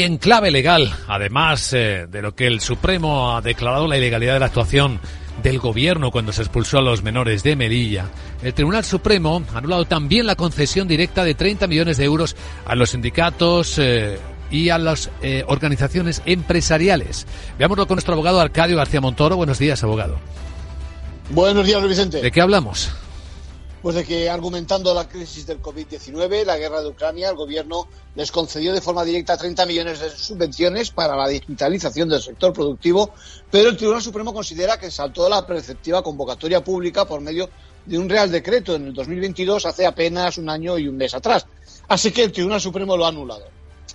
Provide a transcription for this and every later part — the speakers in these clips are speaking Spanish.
En clave legal, además eh, de lo que el Supremo ha declarado la ilegalidad de la actuación del gobierno cuando se expulsó a los menores de Melilla, el Tribunal Supremo ha anulado también la concesión directa de 30 millones de euros a los sindicatos eh, y a las eh, organizaciones empresariales. Veámoslo con nuestro abogado Arcadio García Montoro. Buenos días, abogado. Buenos días, Luis Vicente. ¿De qué hablamos? Pues de que argumentando la crisis del COVID-19, la guerra de Ucrania, el gobierno les concedió de forma directa 30 millones de subvenciones para la digitalización del sector productivo, pero el Tribunal Supremo considera que saltó la preceptiva convocatoria pública por medio de un Real Decreto en el 2022, hace apenas un año y un mes atrás. Así que el Tribunal Supremo lo ha anulado.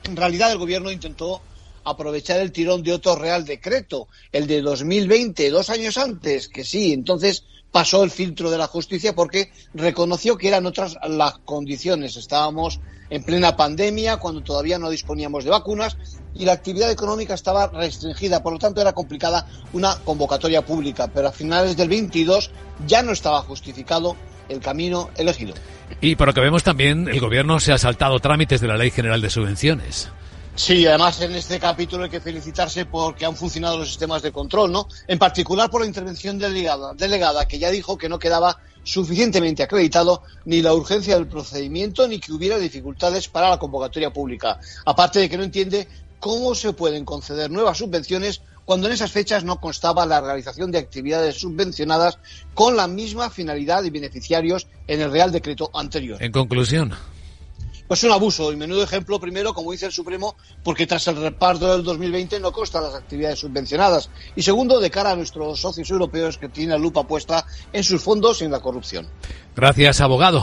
En realidad, el gobierno intentó aprovechar el tirón de otro Real Decreto, el de 2020, dos años antes, que sí, entonces pasó el filtro de la justicia porque reconoció que eran otras las condiciones. Estábamos en plena pandemia, cuando todavía no disponíamos de vacunas y la actividad económica estaba restringida, por lo tanto era complicada una convocatoria pública, pero a finales del 22 ya no estaba justificado el camino elegido. Y por lo que vemos también, el gobierno se ha saltado trámites de la Ley General de Subvenciones. Sí, además en este capítulo hay que felicitarse porque han funcionado los sistemas de control, ¿no? En particular por la intervención delegada, delegada que ya dijo que no quedaba suficientemente acreditado ni la urgencia del procedimiento ni que hubiera dificultades para la convocatoria pública. Aparte de que no entiende cómo se pueden conceder nuevas subvenciones cuando en esas fechas no constaba la realización de actividades subvencionadas con la misma finalidad y beneficiarios en el Real Decreto anterior. En conclusión, pues un abuso y menudo ejemplo primero, como dice el Supremo, porque tras el reparto del 2020 no constan las actividades subvencionadas y segundo, de cara a nuestros socios europeos que tienen la lupa puesta en sus fondos y en la corrupción. Gracias, abogado.